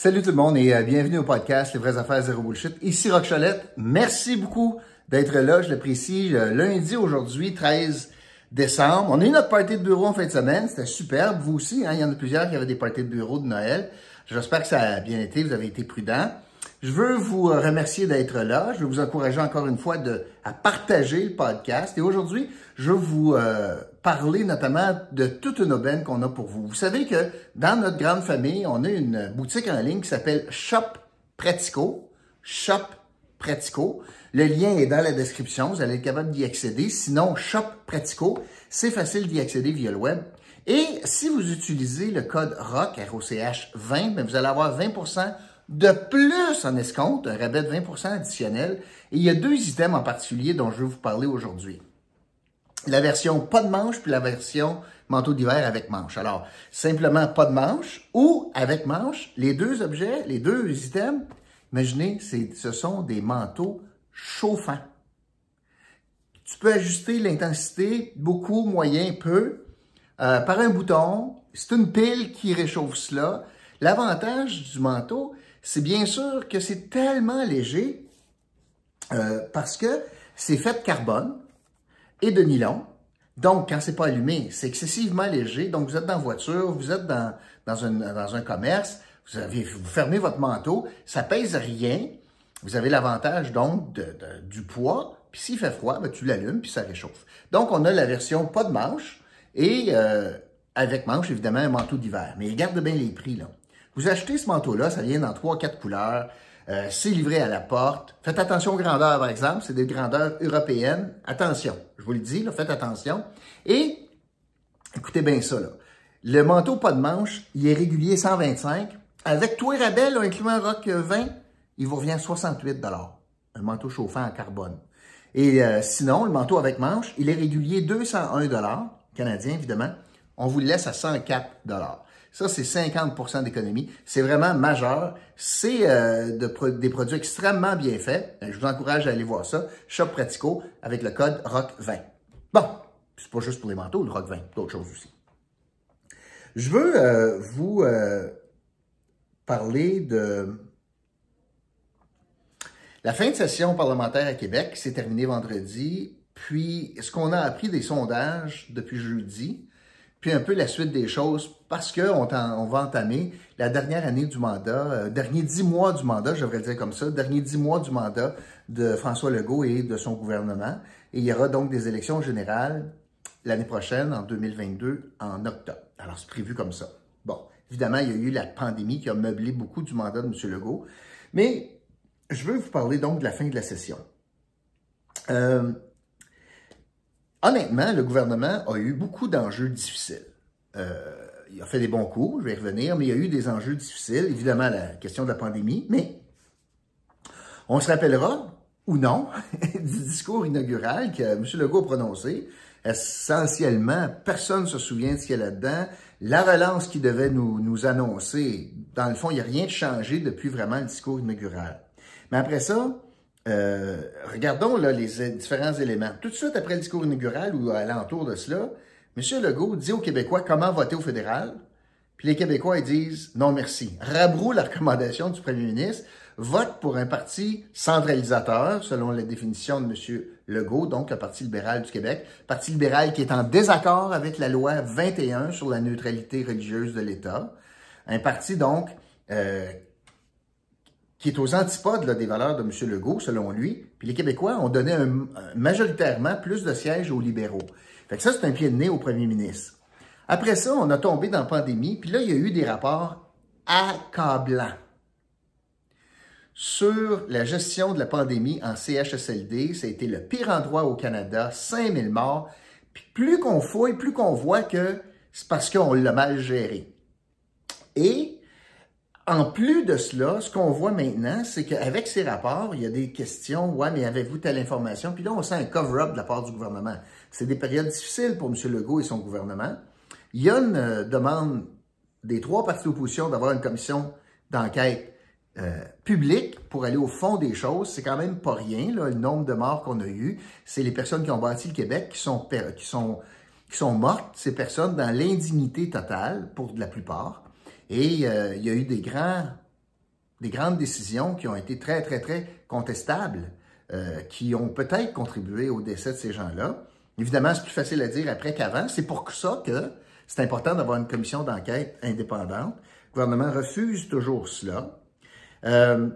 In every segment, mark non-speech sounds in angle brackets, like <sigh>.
Salut tout le monde et euh, bienvenue au podcast Les vraies affaires zéro bullshit. Ici Rock Cholette. Merci beaucoup d'être là, je l'apprécie. Lundi aujourd'hui, 13 décembre. On a eu notre party de bureau en fin de semaine, c'était superbe. Vous aussi, hein, il y en a plusieurs qui avaient des parties de bureau de Noël. J'espère que ça a bien été, vous avez été prudents. Je veux vous euh, remercier d'être là. Je veux vous encourager encore une fois de, à partager le podcast. Et aujourd'hui, je veux vous euh, parler notamment de toute une aubaine qu'on a pour vous. Vous savez que dans notre grande famille, on a une boutique en ligne qui s'appelle Shop Pratico. Shop Pratico. Le lien est dans la description. Vous allez être capable d'y accéder. Sinon, Shop Pratico, c'est facile d'y accéder via le web. Et si vous utilisez le code ROCH, ROCH 20, ben, vous allez avoir 20 de plus en escompte, un rabais de 20% additionnel. Et il y a deux items en particulier dont je vais vous parler aujourd'hui. La version pas de manche, puis la version manteau d'hiver avec manche. Alors, simplement pas de manche ou avec manche, les deux objets, les deux items, imaginez, ce sont des manteaux chauffants. Tu peux ajuster l'intensité, beaucoup, moyen, peu, euh, par un bouton. C'est une pile qui réchauffe cela. L'avantage du manteau, c'est bien sûr que c'est tellement léger euh, parce que c'est fait de carbone et de nylon. Donc, quand c'est pas allumé, c'est excessivement léger. Donc, vous êtes dans voiture, vous êtes dans, dans, un commerce, vous, fermez votre manteau, ça pèse rien. Vous avez l'avantage, donc, du poids. Puis s'il fait froid, ben, tu l'allumes, puis ça réchauffe. Donc, on a la version pas de manche et euh, avec manche, évidemment, un manteau d'hiver. Mais regarde bien les prix, là. Vous achetez ce manteau-là, ça vient dans trois, quatre couleurs. Euh, c'est livré à la porte. Faites attention aux grandeurs, par exemple. C'est des grandeurs européennes. Attention, je vous le dis, faites attention. Et, écoutez bien ça, là. Le manteau pas de manche, il est régulier 125. Avec tout et rabais, là, incluant rock 20, il vous revient 68 Un manteau chauffant en carbone. Et euh, sinon, le manteau avec manche, il est régulier 201 canadien, évidemment. On vous le laisse à 104 ça, c'est 50% d'économie. C'est vraiment majeur. C'est euh, des produits extrêmement bien faits. Ben, je vous encourage à aller voir ça. Shop Pratico avec le code ROC20. Bon, c'est pas juste pour les manteaux, le ROC20, d'autres choses aussi. Je veux euh, vous euh, parler de la fin de session parlementaire à Québec s'est terminée vendredi. Puis, ce qu'on a appris des sondages depuis jeudi, puis un peu la suite des choses, parce qu'on on va entamer la dernière année du mandat, euh, dernier dix mois du mandat, je devrais dire comme ça, dernier dix mois du mandat de François Legault et de son gouvernement. Et il y aura donc des élections générales l'année prochaine, en 2022, en octobre. Alors, c'est prévu comme ça. Bon, évidemment, il y a eu la pandémie qui a meublé beaucoup du mandat de M. Legault. Mais je veux vous parler donc de la fin de la session. Euh, honnêtement, le gouvernement a eu beaucoup d'enjeux difficiles. Euh, il a fait des bons coups, je vais y revenir, mais il y a eu des enjeux difficiles. Évidemment, la question de la pandémie, mais on se rappellera, ou non, <laughs> du discours inaugural que M. Legault a prononcé. Essentiellement, personne ne se souvient de ce qu'il y a là-dedans. La relance qu'il devait nous, nous annoncer, dans le fond, il n'y a rien de changé depuis vraiment le discours inaugural. Mais après ça, euh, regardons là, les différents éléments. Tout de suite après le discours inaugural ou à l'entour de cela, M. Legault dit aux Québécois comment voter au fédéral. Puis les Québécois disent non merci. Rabroue la recommandation du premier ministre, vote pour un parti centralisateur, selon la définition de M. Legault, donc le Parti libéral du Québec. Parti libéral qui est en désaccord avec la loi 21 sur la neutralité religieuse de l'État. Un parti donc euh, qui est aux antipodes des valeurs de M. Legault, selon lui. Puis les Québécois ont donné majoritairement plus de sièges aux libéraux. Fait que ça, c'est un pied de nez au premier ministre. Après ça, on a tombé dans la pandémie, puis là, il y a eu des rapports accablants sur la gestion de la pandémie en CHSLD. Ça a été le pire endroit au Canada, 5000 morts. Puis plus qu'on fouille, plus qu'on voit que c'est parce qu'on l'a mal géré. Et en plus de cela, ce qu'on voit maintenant, c'est qu'avec ces rapports, il y a des questions, ouais, mais avez-vous telle information? Puis là, on sent un cover-up de la part du gouvernement. C'est des périodes difficiles pour M. Legault et son gouvernement. Il y a une euh, demande des trois partis d'opposition d'avoir une commission d'enquête euh, publique pour aller au fond des choses. C'est quand même pas rien, le nombre de morts qu'on a eu. C'est les personnes qui ont bâti le Québec qui sont, qui sont, qui sont mortes, ces personnes, dans l'indignité totale, pour la plupart. Et euh, il y a eu des grands des grandes décisions qui ont été très, très, très contestables, euh, qui ont peut-être contribué au décès de ces gens-là. Évidemment, c'est plus facile à dire après qu'avant. C'est pour ça que c'est important d'avoir une commission d'enquête indépendante. Le gouvernement refuse toujours cela. Euh,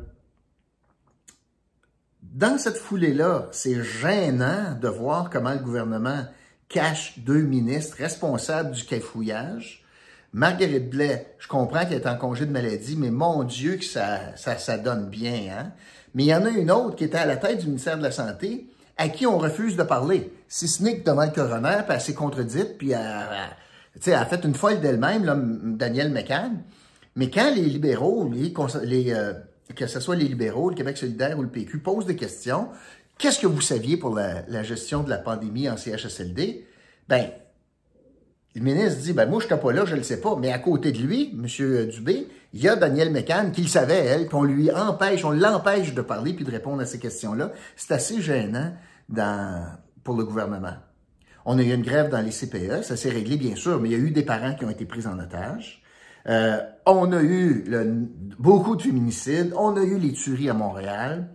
dans cette foulée-là, c'est gênant de voir comment le gouvernement cache deux ministres responsables du cafouillage. Marguerite Blais, je comprends qu'elle est en congé de maladie, mais mon Dieu que ça, ça, ça donne bien. Hein? Mais il y en a une autre qui était à la tête du ministère de la Santé, à qui on refuse de parler. Si ce n'est que devant le coroner, puis elle s'est contredite, puis elle, a fait une folle d'elle-même, Daniel McCann. Mais quand les libéraux, les, euh, que ce soit les libéraux, le Québec solidaire ou le PQ, posent des questions, qu'est-ce que vous saviez pour la, gestion de la pandémie en CHSLD? Ben, le ministre dit, ben moi, je n'étais pas là, je ne le sais pas. Mais à côté de lui, M. Dubé, il y a Daniel McCann qui le savait, elle, qu'on lui empêche, on l'empêche de parler puis de répondre à ces questions-là. C'est assez gênant pour le gouvernement. On a eu une grève dans les CPE, ça s'est réglé bien sûr, mais il y a eu des parents qui ont été pris en otage. Euh, on a eu beaucoup de féminicides, on a eu les tueries à Montréal,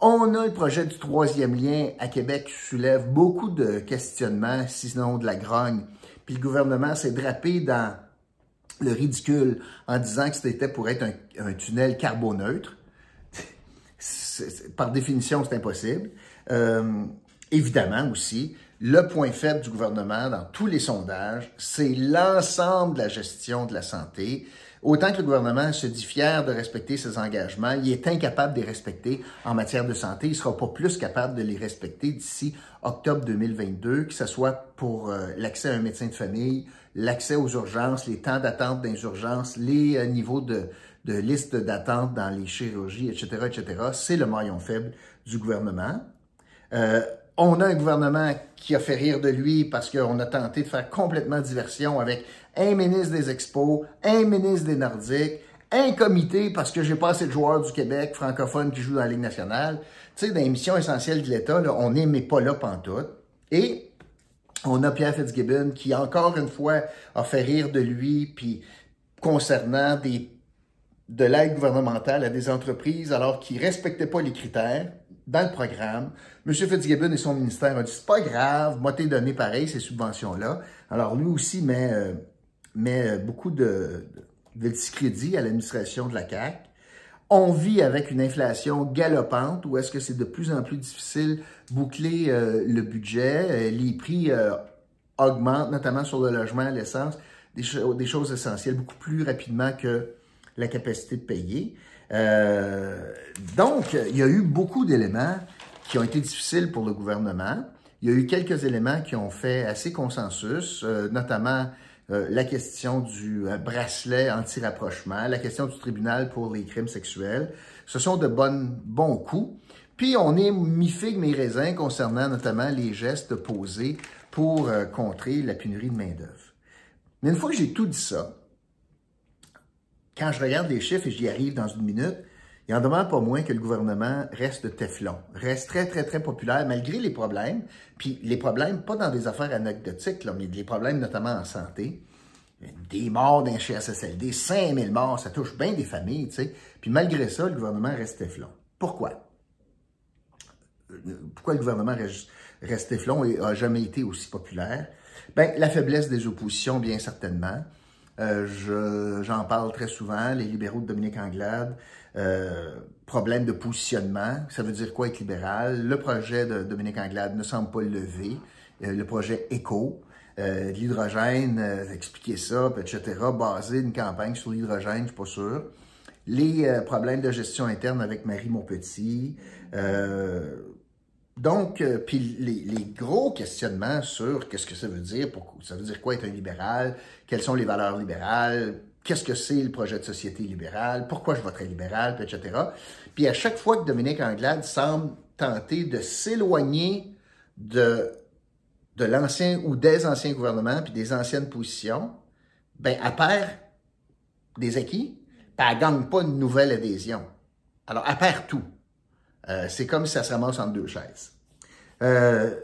on a le projet du troisième lien à Québec qui soulève beaucoup de questionnements, sinon de la grogne. Le gouvernement s'est drapé dans le ridicule en disant que c'était pour être un, tunnel carboneutre. Par définition, c'est impossible. Euh, évidemment aussi, le point faible du gouvernement dans tous les sondages, c'est l'ensemble de la gestion de la santé. Autant que le gouvernement se dit fier de respecter ses engagements, il est incapable de les respecter en matière de santé. Il ne sera pas plus capable de les respecter d'ici octobre 2022, que ce soit pour euh, l'accès à un médecin de famille, l'accès aux urgences, les temps d'attente dans les urgences, les euh, niveaux de, de liste d'attente dans les chirurgies, etc., etc. C'est le maillon faible du gouvernement. Euh, on a un gouvernement qui a fait rire de lui parce qu'on a tenté de faire complètement diversion avec un ministre des Expos, un ministre des Nordiques, un comité parce que j'ai pas assez de joueurs du Québec francophones qui jouent dans la Ligue nationale. Tu sais, dans les missions essentielles de l'État, on n'est pas là pantoute. Et on a Pierre Fitzgibbon qui, encore une fois, a fait rire de lui, puis concernant des, de l'aide gouvernementale à des entreprises alors qu'ils respectaient pas les critères dans le programme. M. Fitzgibbon et son ministère ont dit c'est pas grave, moi t'es donné pareil ces subventions-là. Alors lui aussi met, euh, met euh, beaucoup de, de, discrédit à l'administration de la CAC. On vit avec une inflation galopante où est-ce que c'est de plus en plus difficile boucler euh, le budget. les prix augmentent, notamment sur le logement, l'essence, des, des, choses essentielles beaucoup plus rapidement que la capacité de payer. Donc, il y a eu beaucoup d'éléments qui ont été difficiles pour le gouvernement. Il y a eu quelques éléments qui ont fait assez consensus, euh, notamment euh, la question du bracelet anti-rapprochement, la question du tribunal pour les crimes sexuels. Ce sont de bonnes, bons coups. Puis on est mi-figue, mi-raisin concernant notamment les gestes posés pour contrer la pénurie de main-d'œuvre. Mais une fois que j'ai tout dit ça, quand je regarde les chiffres et j'y arrive dans une minute, il en demande pas moins que le gouvernement reste Teflon, reste très, très, très populaire malgré les problèmes. Puis les problèmes, pas dans des affaires anecdotiques, mais des problèmes notamment en santé. Des morts d'un CHSLD, 5000 morts, ça touche bien des familles, tu sais. Puis malgré ça, le gouvernement reste Teflon. Pourquoi? Pourquoi le gouvernement reste, Teflon et a jamais été aussi populaire? Ben, la faiblesse des oppositions, bien certainement. Euh, j'en parle très souvent, les libéraux de Dominique Anglade, euh, problème de positionnement, ça veut dire quoi être libéral? Le projet de Dominique Anglade ne semble pas lever, euh, le projet ECO, euh, l'hydrogène, expliquer ça, etc., baser une campagne sur l'hydrogène, je suis pas sûr. Les problèmes de gestion interne avec Marie Montpetit, donc, euh, puis les, gros questionnements sur qu'est-ce que ça veut dire, pour, ça veut dire quoi être un libéral, quelles sont les valeurs libérales, qu'est-ce que c'est le projet de société libérale, pourquoi je voterai libéral, etc. Puis à chaque fois que Dominique Anglade semble tenter de s'éloigner de, l'ancien ou des anciens gouvernements puis des anciennes positions, ben elle perd des acquis, puis elle gagne pas une nouvelle adhésion. Alors, elle perd tout. Euh, c'est comme si ça se ramasse entre deux chaises. Euh,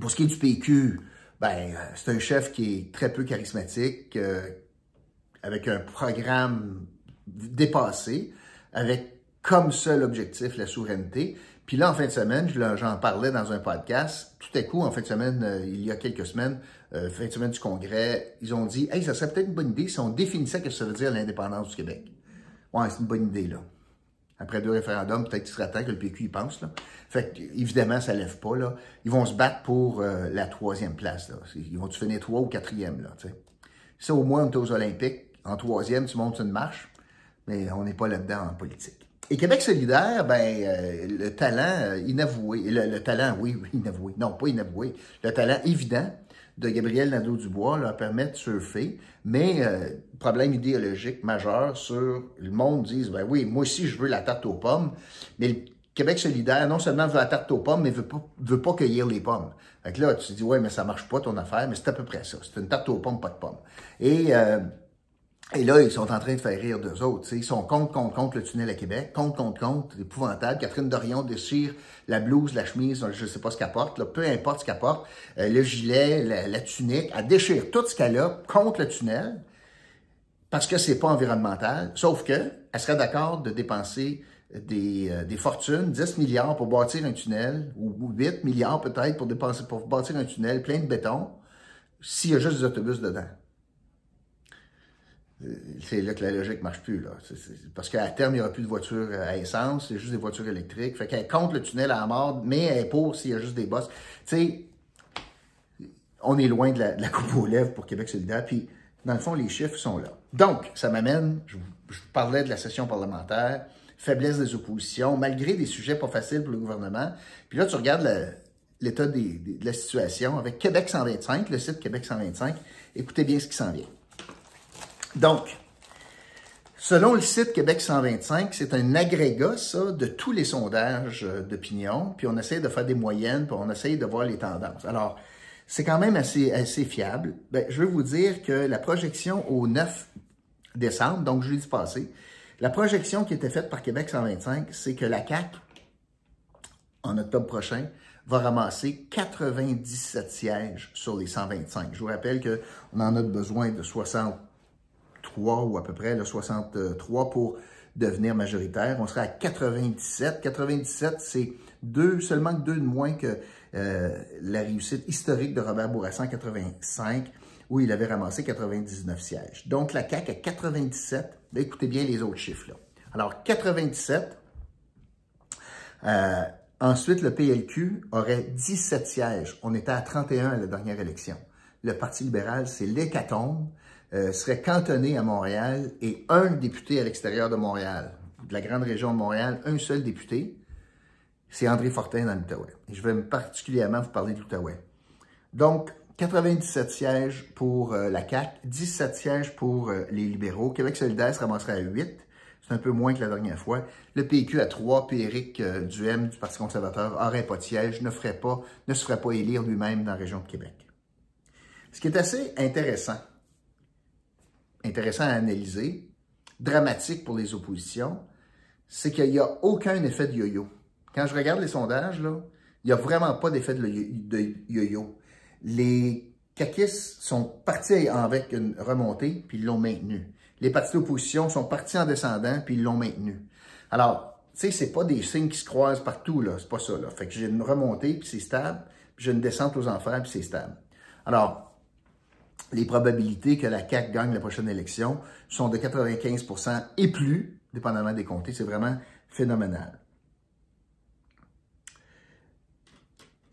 pour ce qui est du PQ, ben, c'est un chef qui est très peu charismatique, euh, avec un programme dépassé. avec comme seul objectif la souveraineté. Puis là, en fin de semaine, j'en parlais dans un podcast. Tout à coup, en fin de semaine, euh, il y a quelques semaines, euh, fin de semaine du Congrès, ils ont dit Hey, ça serait peut-être une bonne idée si on définissait ce que ça veut dire l'indépendance du Québec. Ouais, c'est une bonne idée, là. Après deux référendums, peut-être qu'il serait temps que le PQ y pense. Fait évidemment, ça lève pas. Là. Ils vont se battre pour euh, la troisième place. Là. Ils vont-tu finir trois ou quatrième? Là. Ça, au moins, on est aux Olympiques. En troisième, tu montes une marche, mais on n'est pas là-dedans en politique. Et Québec solidaire, ben, euh, le talent euh, inavoué, le, le, talent, oui, oui, inavoué, non, pas inavoué, le talent évident de Gabriel Nadeau-Dubois leur permet de surfer, mais euh, problème idéologique majeur sur le monde disent, ben oui, moi aussi je veux la tarte aux pommes, mais le Québec solidaire, non seulement veut la tarte aux pommes, mais veut pas, veut pas cueillir les pommes. Fait là, tu dis, ouais, mais ça marche pas ton affaire, mais c'est à peu près ça. C'est une tarte aux pommes, pas de pommes. Et euh, et là, ils sont en train de faire rire d'eux autres. Ils sont contre, contre, contre le tunnel à Québec, contre, contre, contre, épouvantable. Catherine Dorion déchire la blouse, la chemise, je ne sais pas ce qu'elle porte, peu importe ce qu'elle porte, euh, le gilet, la, tunique, elle déchire tout ce qu'elle a contre le tunnel parce que c'est pas environnemental. Sauf que elle serait d'accord de dépenser des, euh, des, fortunes, 10 milliards pour bâtir un tunnel, ou 8 milliards peut-être pour dépenser pour bâtir un tunnel plein de béton, s'il y a juste des autobus dedans c'est là que la logique marche plus. Là. parce qu'à terme, il n'y aura plus de voitures à essence, c'est juste des voitures électriques. Fait qu'elle compte le tunnel à la mort, mais elle est pour s'il y a juste des bosses. Tu sais, on est loin de la, coupe aux lèvres pour Québec solidaire. Puis, dans le fond, les chiffres sont là. Donc, ça m'amène, je, je vous parlais de la session parlementaire, faiblesse des oppositions, malgré des sujets pas faciles pour le gouvernement. Puis là, tu regardes l'état de la situation avec Québec 125, le site Québec 125. Écoutez bien ce qui s'en vient. Donc, selon le site Québec 125, c'est un agrégat, ça, de tous les sondages euh, d'opinion, puis on essaie de faire des moyennes, puis on essaie de voir les tendances. Alors, c'est quand même assez, assez fiable. Ben, je veux vous dire que la projection au 9 décembre, donc jeudi passé, la projection qui était faite par Québec 125, c'est que la CAQ, en octobre prochain, va ramasser 97 sièges sur les 125. Je vous rappelle qu'on en a besoin de 60 ou à peu près le 63 pour devenir majoritaire. On serait à 97. 97, c'est deux, seulement deux de moins que euh, la réussite historique de Robert Bourassa en 85, où il avait ramassé 99 sièges. Donc, la CAQ à 97. Ben, écoutez bien les autres chiffres. Alors, 97. Euh, ensuite, le PLQ aurait 17 sièges. On était à 31 à la dernière élection. Le Parti libéral, c'est l'hécatombe. Euh, serait cantonné à Montréal et un député à l'extérieur de Montréal, de la grande région de Montréal, un seul député, c'est André Fortin dans l'Outaouais. Et je vais particulièrement vous parler de l'Outaouais. Donc, 97 sièges pour euh, la CAQ, 17 sièges pour euh, les libéraux. Québec solidaire se ramasserait à 8. C'est un peu moins que la dernière fois. Le PQ à 3, puis Éric Duhem du Parti conservateur n'aurait pas de siège, ne, ferait pas, ne se ferait pas élire lui-même dans la région de Québec. Ce qui est assez intéressant, intéressant à analyser, dramatique pour les oppositions, c'est qu'il n'y a aucun effet de yo-yo. Quand je regarde les sondages, là, il n'y a vraiment pas d'effet de yo-yo. Les caquistes sont partis avec une remontée, puis ils l'ont maintenu. Les partis d'opposition sont partis en descendant, puis ils l'ont maintenu. Alors, tu sais, c'est pas des signes qui se croisent partout, là. C'est pas ça, là. Fait que j'ai une remontée, puis c'est stable, puis j'ai une descente aux enfers, puis c'est stable. Alors, les probabilités que la CAQ gagne la prochaine élection sont de 95% et plus, dépendamment des comtés. C'est vraiment phénoménal.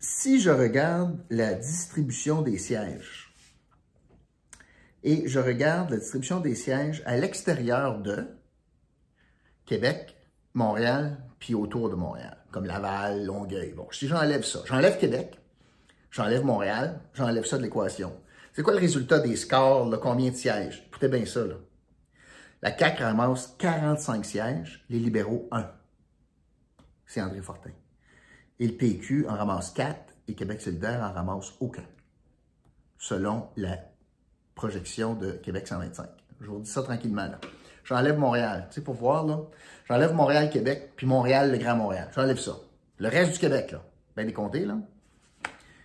Si je regarde la distribution des sièges et je regarde la distribution des sièges à l'extérieur de Québec, Montréal, puis autour de Montréal, comme Laval, Longueuil. Bon, si j'enlève ça, j'enlève Québec, j'enlève Montréal, j'enlève ça de l'équation. C'est quoi le résultat des scores, combien de sièges? Écoutez bien ça, là. La CAQ ramasse 45 sièges, les libéraux 1. C'est André Fortin. Et le PQ en ramasse 4 et Québec solidaire en ramasse aucun, selon la projection de Québec 125. Je vous dis ça tranquillement, là. J'enlève Montréal, tu sais, pour voir, là. J'enlève Montréal, Québec, puis Montréal, le Grand Montréal. J'enlève ça. Le reste du Québec, là. Ben, des comtés, là.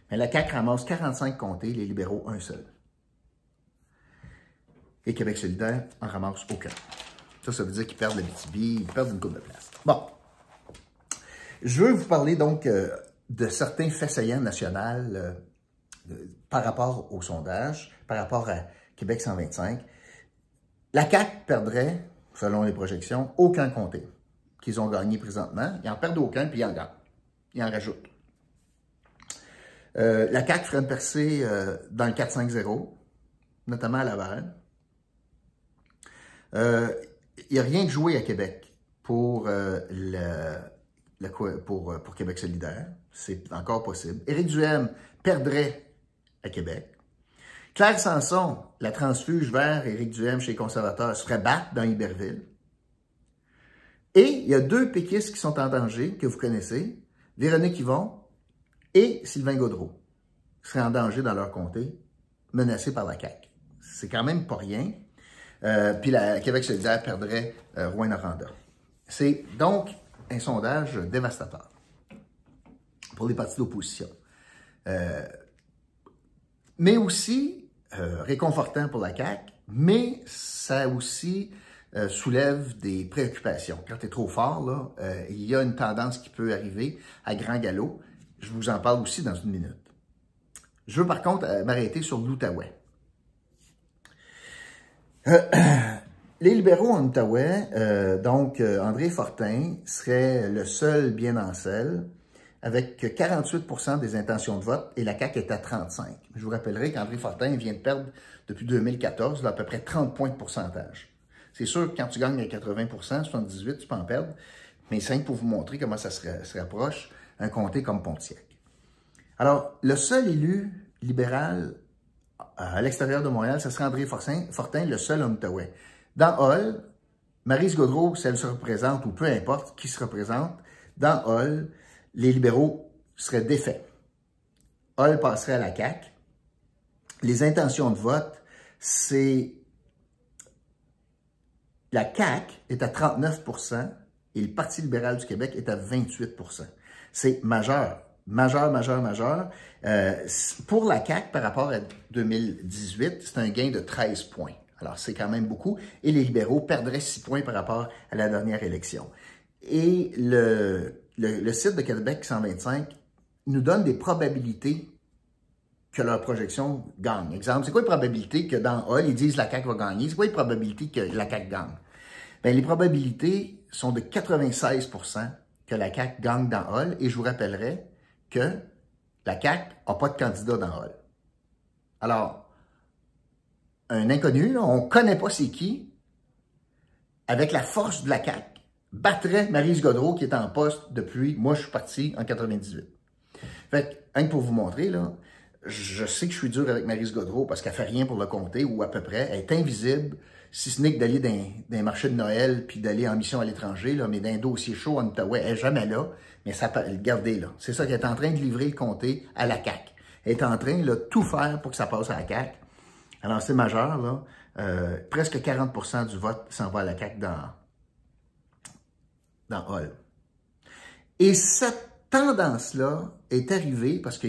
Mais la CAQ ramasse 45 comtés, les libéraux, un seul. Et Québec solidaire en ramasse aucun. Ça, ça veut dire qu'ils perdent la BTB, ils perdent une coupe de place. Bon. Je veux vous parler donc euh, de certains faits saillants nationaux euh, par rapport au sondage, par rapport à Québec 125. La CAQ perdrait, selon les projections, aucun comté qu'ils ont gagné présentement. Ils en perdent aucun, puis ils en gagnent. Ils en rajoutent. Euh, la CAQ ferait une percée euh, dans le 4-5-0, notamment à Laval. Il euh, n'y a rien de joué à Québec pour Québec solidaire. C'est encore possible. Éric Duhem perdrait à Québec. Claire Sanson, la transfuge vers Éric Duhem chez les conservateurs, se ferait battre dans Iberville. Et il y a deux péquistes qui sont en danger, que vous connaissez, Véronique Yvon et Sylvain Gaudreau, seraient en danger dans leur comté, menacés par la CAQ. C'est quand même pas rien. Euh, puis la Québec solidaire perdrait euh, Rouen-Noranda. C'est donc un sondage dévastateur pour les partis d'opposition. Euh, mais aussi euh, réconfortant pour la CAQ, mais ça aussi euh, soulève des préoccupations. Quand tu es trop fort, il y a une tendance qui peut arriver à grand galop. Je vous en parle aussi dans une minute. Je veux par contre euh, m'arrêter sur l'Outaouais. <clears throat> les libéraux en Outaouais, donc André Fortin, serait le seul bien en selle avec 48% des intentions de vote et la CAQ est à 35. Je vous rappellerai qu'André Fortin vient de perdre depuis 2014 à peu près 30 points de pourcentage. C'est sûr que quand tu gagnes à 80% 78 tu peux en perdre. Mais c'est pour vous montrer comment ça se, rapproche un comté comme Pontiac. Alors, le seul élu libéral à l'extérieur de Montréal, ce serait André Fortin, le seul Outaouais. Dans Hall, Marise Gaudreau, si elle se représente, ou peu importe qui se représente, dans Hall, les libéraux seraient défaits. Hall passerait à la CAQ. Les intentions de vote, c'est la CAQ est à 39% et le Parti libéral du Québec est à 28 C'est majeur, majeur, majeur, majeur. Euh, pour la CAQ, par rapport à 2018, c'est un gain de 13 points. Alors, c'est quand même beaucoup. Et les libéraux perdraient 6 points par rapport à la dernière élection. Et le, le, site de Québec 125 nous donne des probabilités que leur projection gagne. Exemple, c'est quoi les probabilités que dans Hall, ils disent la CAQ va gagner? C'est quoi les probabilités que la CAQ gagne? Bien, les probabilités sont de 96 que la CAQ gagne dans Hall. Et je vous rappellerai que la CAQ n'a pas de candidat dans Hall. Alors, un inconnu, on ne connaît pas c'est qui, avec la force de la CAQ, battrait Marise Godreau qui est en poste depuis, moi je suis parti en 98. Fait que, pour vous montrer, là, je sais que je suis dur avec Marise Godreau parce qu'elle fait rien pour le comté ou à peu près. Elle est invisible, si ce n'est que d'aller dans, marché de Noël puis d'aller en mission à l'étranger, là, mais d'un dossier chaud en Ottawa, elle n'est jamais là, mais ça peut garder là. C'est ça qu'elle est en train de livrer le comté à la CAQ. Elle est en train de tout faire pour que ça passe à la CAQ. Alors c'est majeur, là. Euh, presque 40% du vote s'en va à la CAQ dans, dans Hall. Et cette tendance-là est arrivée parce que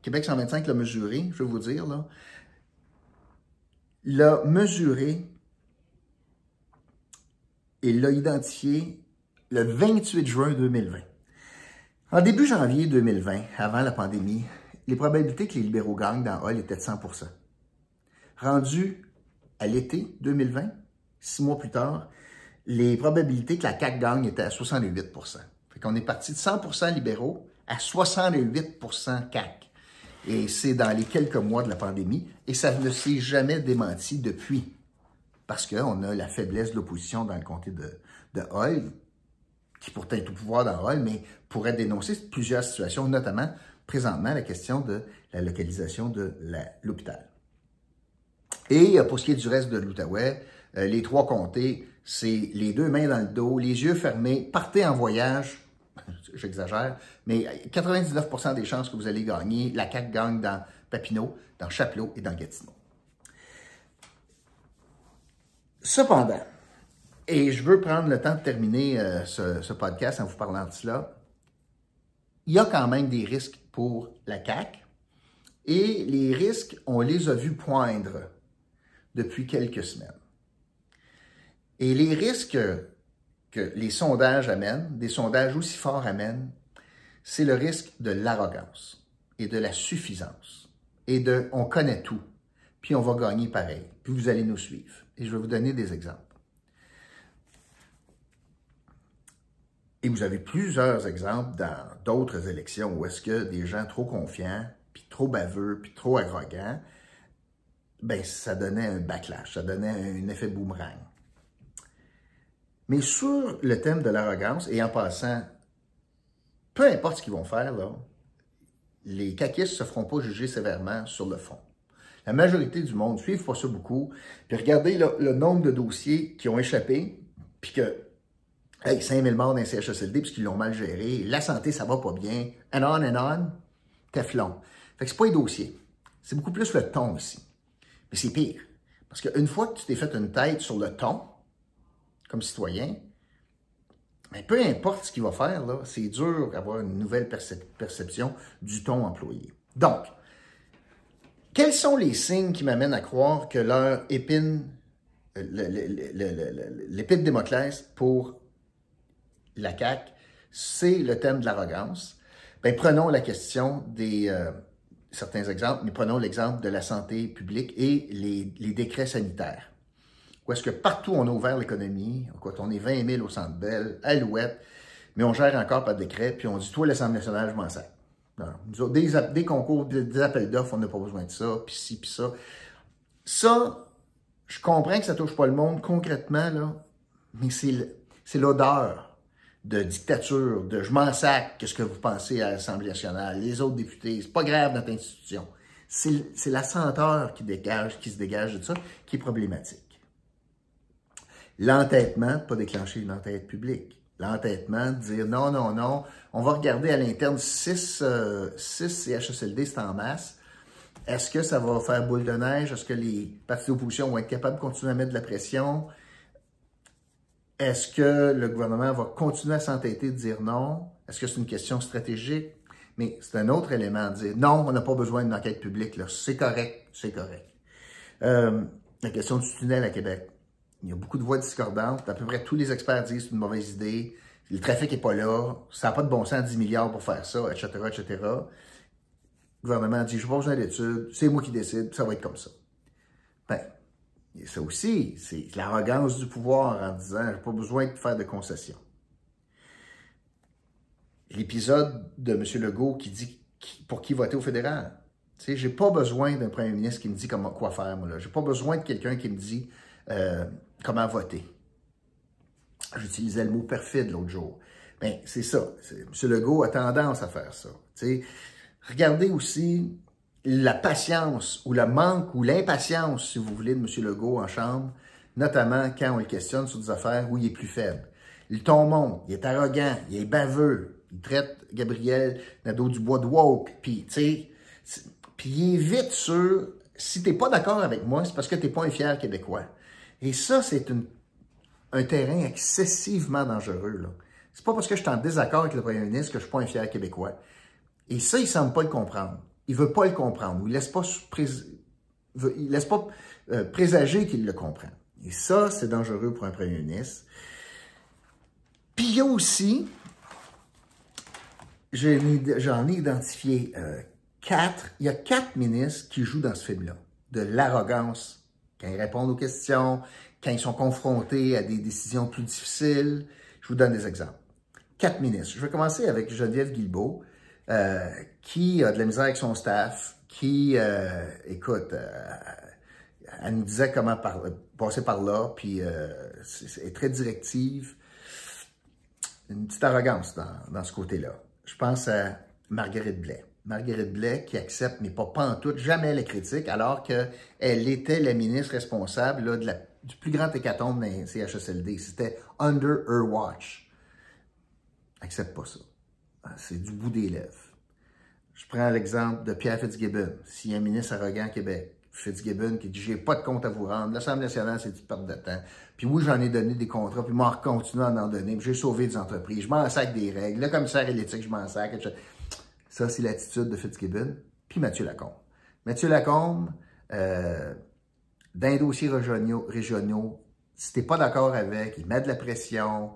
Québec 125 l'a mesuré, je vais vous dire, là, l'a mesuré et l'a identifié le 28 juin 2020. En début janvier 2020, avant la pandémie, les probabilités que les libéraux gagnent dans Hall étaient de 100% Rendu à l'été 2020, six mois plus tard, les probabilités que la CAQ gagne étaient à 68 Fait qu'on est parti de 100% libéraux à 68% CAQ. Et c'est dans les quelques mois de la pandémie, et ça ne s'est jamais démenti depuis. Parce qu'on a la faiblesse de l'opposition dans le comté de, de Hall, qui pourtant est au pouvoir dans Hall, mais pourrait dénoncer plusieurs situations, notamment présentement la question de la localisation de l'hôpital. Et euh, pour ce qui est du reste de l'Outaouais, euh, les trois comtés, c'est les deux mains dans le dos, les yeux fermés, partez en voyage, <laughs> j'exagère, mais 99% des chances que vous allez gagner, la CAQ gagne dans Papineau, dans Chapelot et dans Gatineau. Cependant, et je veux prendre le temps de terminer euh, ce, podcast en vous parlant de cela, il y a quand même des risques pour la CAQ et les risques, on les a vus poindre depuis quelques semaines. Et les risques que les sondages amènent, des sondages aussi forts amènent, c'est le risque de l'arrogance et de la suffisance et de on connaît tout, puis on va gagner pareil, puis vous allez nous suivre. Et je vais vous donner des exemples. Et vous avez plusieurs exemples dans d'autres élections où est-ce que des gens trop confiants, puis trop baveux, puis trop arrogants, ben ça donnait un backlash, ça donnait un effet boomerang. Mais sur le thème de l'arrogance, et en passant, peu importe ce qu'ils vont faire, les caquistes ne se feront pas juger sévèrement sur le fond. La majorité du monde ne suivent pas ça beaucoup. Puis regardez le nombre de dossiers qui ont échappé, puis que Hey, 5000 morts les CHSLD parce qu'ils l'ont mal géré. La santé, ça va pas bien. And on and on. Teflon. Fait que c'est pas les dossiers. C'est beaucoup plus le ton ici. Mais c'est pire. Parce qu'une fois que tu t'es fait une tête sur le ton, comme citoyen, mais peu importe ce qu'il va faire, c'est dur d'avoir une nouvelle perception du ton employé. Donc, quels sont les signes qui m'amènent à croire que leur épine, l'épine de Démoclès pour la CAQ, c'est le thème de l'arrogance? Ben, prenons la question des euh, certains exemples, mais prenons l'exemple de la santé publique et les, décrets sanitaires. Où est-ce que partout on a ouvert l'économie, on est 20 000 au centre Bell, Alouette, mais on gère encore par décret, puis on dit, toi, l'Assemblée nationale, je m'en sers. Des, des, concours, des, appels d'offres, on n'a pas besoin de ça, puis ci, puis ça. Ça, je comprends que ça touche pas le monde concrètement, là, mais c'est l'odeur de dictature, de je m'en sac, qu'est-ce que vous pensez à l'Assemblée nationale, les autres députés, c'est pas grave notre institution. C'est la senteur qui dégage, qui se dégage de ça, qui est problématique. L'entêtement, pas déclencher une entête publique. L'entêtement, de dire non, non, non, on va regarder à l'interne 6 euh, CHSLD, c'est en masse. Est-ce que ça va faire boule de neige? Est-ce que les partis d'opposition vont être capables de continuer à mettre de la pression? Est-ce que le gouvernement va continuer à s'entêter de dire non? Est-ce que c'est une question stratégique? Mais c'est un autre élément de dire non, on n'a pas besoin d'une enquête publique. C'est correct, c'est correct. Euh, la question du tunnel à Québec. Il y a beaucoup de voix discordantes. À peu près tous les experts disent que c'est une mauvaise idée. Le trafic n'est pas là. Ça n'a pas de bon sens, 10 milliards pour faire ça, etc., etc. Le gouvernement dit, je n'ai pas besoin d'études, c'est moi qui décide, ça va être comme ça. Ben, ça aussi, c'est l'arrogance du pouvoir en disant j'ai pas besoin de faire de concessions. L'épisode de M. Legault qui dit pour qui voter au fédéral. Tu sais, j'ai pas besoin d'un premier ministre qui me dit comment, quoi faire, moi, là. J'ai pas besoin de quelqu'un qui me dit euh, comment voter? J'utilisais le mot perfide l'autre jour. Bien, c'est ça. M. Legault a tendance à faire ça. Regardez aussi la patience ou le manque ou l'impatience, si vous voulez, de M. Legault en chambre, notamment quand on le questionne sur des affaires où il est plus faible. Il ton monte, il est arrogant, il est baveux, il traite Gabriel Nadeau-Dubois de woke, puis il est vite sur, si t'es pas d'accord avec moi, c'est parce que t'es pas un fier Québécois. Et ça, c'est un terrain excessivement dangereux, là. C'est pas parce que je suis en désaccord avec le premier ministre que je suis pas un fier Québécois. Et ça, il semble pas le comprendre il veut pas le comprendre, il il laisse pas euh, présager qu'il le comprend. Et ça, c'est dangereux pour un premier ministre. Puis il y a aussi, j'en ai identifié euh, quatre, il y a quatre ministres qui jouent dans ce film-là, de l'arrogance, quand ils répondent aux questions, quand ils sont confrontés à des décisions plus difficiles. Je vous donne des exemples. Quatre ministres. Je vais commencer avec Geneviève Guilbeault. Euh, qui a de la misère avec son staff, qui, euh, écoute, euh, elle nous disait comment passer par là, puis est, très directive. Une petite arrogance dans, ce côté-là. Je pense à Marguerite Blais. Marguerite Blais qui accepte, mais pas, tout, jamais les critiques, alors qu'elle était la ministre responsable là, de la, du plus grand hécatombe dans CHSLD. C'était under her watch. Accepte pas ça. Ah, c'est du bout des lèvres. Je prends l'exemple de Pierre Fitzgibbon. S'il y a un ministre arrogant à Québec, Fitzgibbon qui dit j'ai pas de compte à vous rendre, l'Assemblée nationale, c'est une perte de temps. Puis oui, j'en ai donné des contrats, puis moi, continue à en donner, j'ai sauvé des entreprises, je m'en sac des règles, le commissaire et l'éthique, je m'en sac, etc. Ça, c'est l'attitude de Fitzgibbon. Puis Mathieu Lacombe. Mathieu Lacombe, euh, d'un dossier régionaux, régionaux si t'es pas d'accord avec, il met de la pression,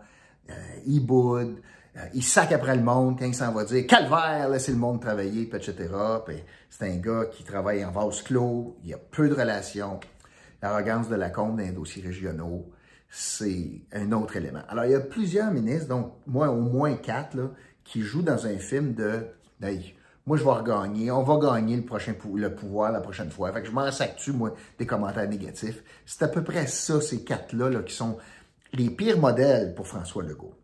euh, il boude, euh, il sac après le monde quand il s'en va dire calvaire, laissez le monde travailler, etc. c'est un gars qui travaille en vase clos, il y a peu de relations. L'arrogance de la compte dans les dossiers régionaux, c'est un autre élément. Alors, il y a plusieurs ministres, donc moi, au moins quatre, là, qui jouent dans un film de moi, je vais regagner, on va gagner le prochain le pouvoir la prochaine fois. Fait que je m'en sac moi, des commentaires négatifs. C'est à peu près ça, ces quatre-là, là, qui sont les pires modèles pour François Legault.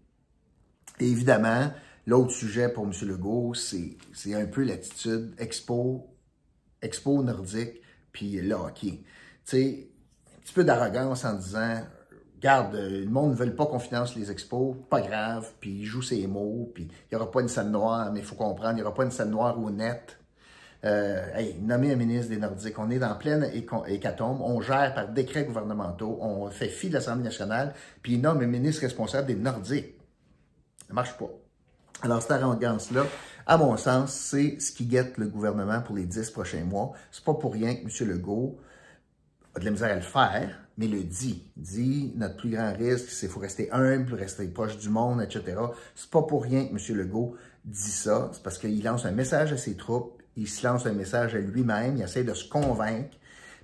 Et évidemment, l'autre sujet pour M. Legault, c'est un peu l'attitude expo, expo nordique, puis le hockey. Tu sais, un petit peu d'arrogance en disant Regarde, le monde ne veut pas qu'on finance les expos, pas grave, puis il joue ses mots, puis il n'y aura pas une scène noire, mais il faut comprendre, il n'y aura pas une scène noire ou nette. Euh, hey, nommer un ministre des Nordiques, on est dans pleine hécatombe, on gère par décret gouvernementaux, on fait fi de l'Assemblée nationale, puis il nomme un ministre responsable des Nordiques. Ça marche pas. Alors, cette arrogance-là, à mon sens, c'est ce qui guette le gouvernement pour les dix prochains mois. C'est pas pour rien que M. Legault a de la misère à le faire, mais le dit. Dit, notre plus grand risque, c'est qu'il faut rester humble, rester proche du monde, etc. C'est pas pour rien que M. Legault dit ça. C'est parce qu'il lance un message à ses troupes, il se lance un message à lui-même, il essaie de se convaincre,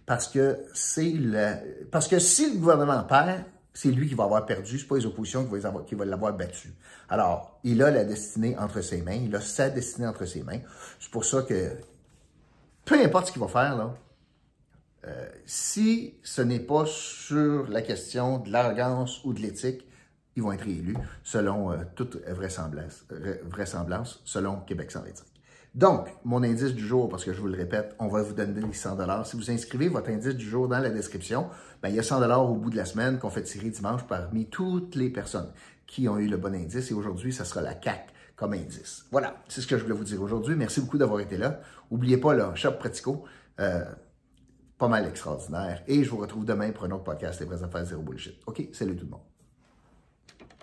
parce que c'est le... Parce que si le gouvernement perd, c'est lui qui va avoir perdu, c'est pas les oppositions qui vont, qui vont l'avoir battu. Alors, il a la destinée entre ses mains, il a sa destinée entre ses mains. C'est pour ça que, peu importe ce qu'il va faire, là, euh, si ce n'est pas sur la question de l'arrogance ou de l'éthique, ils vont être réélus selon euh, toute vraisemblance, vraisemblance, selon Québec 125. Donc, mon indice du jour, parce que je vous le répète, on va vous donner les 100 Si vous inscrivez votre indice du jour dans la description, ben, il y a 100 au bout de la semaine qu'on fait tirer dimanche parmi toutes les personnes qui ont eu le bon indice. Et aujourd'hui, ça sera la CAC comme indice. Voilà, c'est ce que je voulais vous dire aujourd'hui. Merci beaucoup d'avoir été là. N'oubliez pas le Shop Pratico. Euh, pas mal extraordinaire. Et je vous retrouve demain pour un autre podcast, Les vraies affaires zéro bullshit. OK, salut tout le monde.